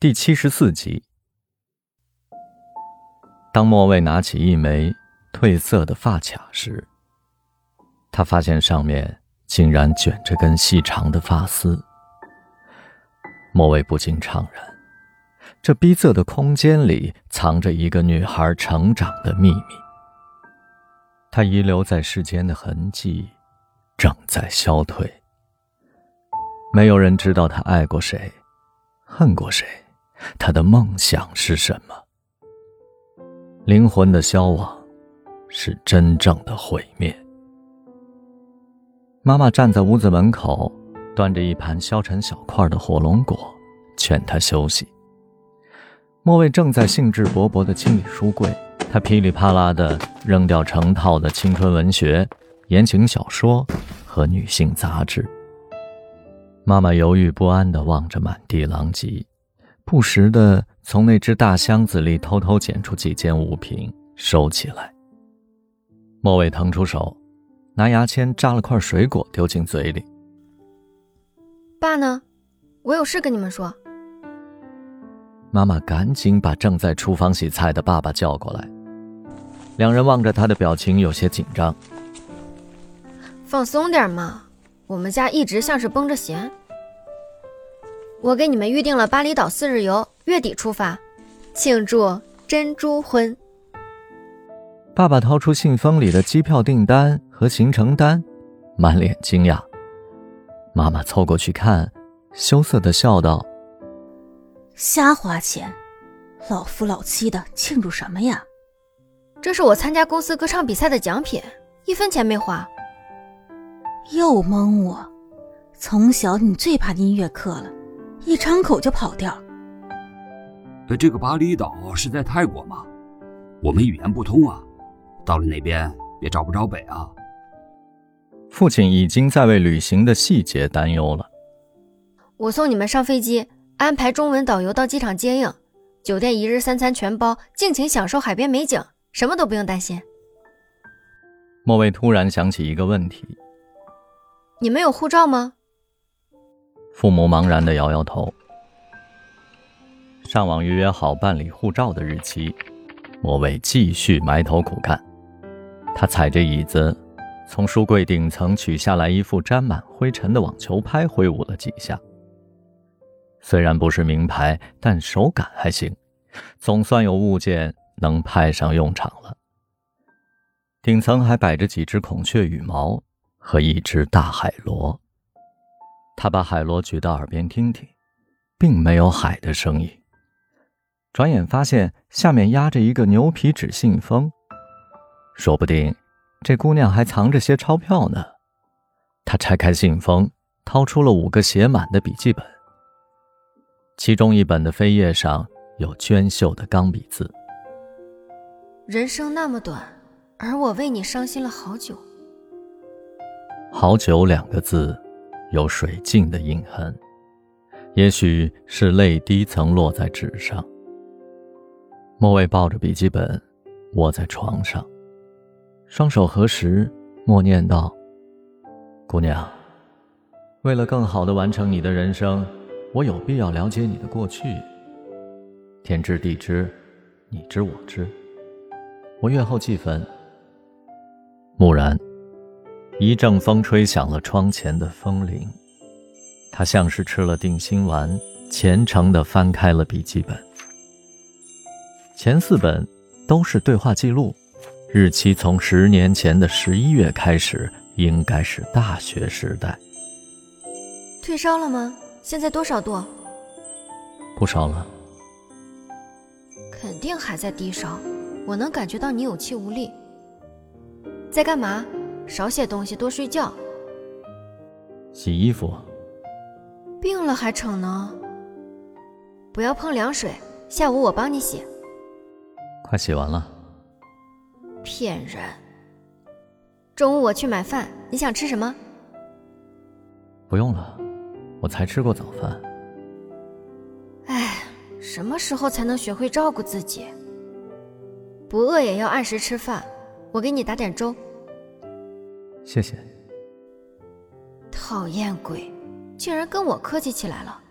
第七十四集，当莫蔚拿起一枚褪色的发卡时，他发现上面竟然卷着根细长的发丝。莫蔚不禁怅然：这逼仄的空间里藏着一个女孩成长的秘密。她遗留在世间的痕迹正在消退。没有人知道她爱过谁，恨过谁。他的梦想是什么？灵魂的消亡，是真正的毁灭。妈妈站在屋子门口，端着一盘削成小块的火龙果，劝他休息。莫蔚正在兴致勃勃地清理书柜，他噼里啪啦地扔掉成套的青春文学、言情小说和女性杂志。妈妈犹豫不安地望着满地狼藉。不时的从那只大箱子里偷偷捡出几件物品收起来。莫伟腾出手，拿牙签扎了块水果丢进嘴里。爸呢？我有事跟你们说。妈妈赶紧把正在厨房洗菜的爸爸叫过来。两人望着他的表情有些紧张。放松点嘛，我们家一直像是绷着弦。我给你们预定了巴厘岛四日游，月底出发，庆祝珍珠婚。爸爸掏出信封里的机票订单和行程单，满脸惊讶。妈妈凑过去看，羞涩的笑道：“瞎花钱，老夫老妻的庆祝什么呀？这是我参加公司歌唱比赛的奖品，一分钱没花。又蒙我，从小你最怕音乐课了。”一张口就跑掉。呃，这个巴厘岛是在泰国吗？我们语言不通啊，到了那边也找不着北啊。父亲已经在为旅行的细节担忧了。我送你们上飞机，安排中文导游到机场接应，酒店一日三餐全包，尽情享受海边美景，什么都不用担心。莫蔚突然想起一个问题：你们有护照吗？父母茫然的摇摇头。上网预约好办理护照的日期，莫伟继续埋头苦干。他踩着椅子，从书柜顶层取下来一副沾满灰尘的网球拍，挥舞了几下。虽然不是名牌，但手感还行，总算有物件能派上用场了。顶层还摆着几只孔雀羽毛和一只大海螺。他把海螺举到耳边听听，并没有海的声音。转眼发现下面压着一个牛皮纸信封，说不定这姑娘还藏着些钞票呢。他拆开信封，掏出了五个写满的笔记本，其中一本的扉页上有娟秀的钢笔字：“人生那么短，而我为你伤心了好久。”好久两个字。有水镜的印痕，也许是泪滴曾落在纸上。莫蔚抱着笔记本，卧在床上，双手合十，默念道：“姑娘，为了更好的完成你的人生，我有必要了解你的过去。天知地知，你知我知，我阅后祭坟。”一阵风吹响了窗前的风铃，他像是吃了定心丸，虔诚地翻开了笔记本。前四本都是对话记录，日期从十年前的十一月开始，应该是大学时代。退烧了吗？现在多少度？不烧了。肯定还在低烧，我能感觉到你有气无力。在干嘛？少写东西，多睡觉。洗衣服。病了还逞能？不要碰凉水，下午我帮你洗。快洗完了。骗人。中午我去买饭，你想吃什么？不用了，我才吃过早饭。哎，什么时候才能学会照顾自己？不饿也要按时吃饭。我给你打点粥。谢谢。讨厌鬼，竟然跟我客气起来了。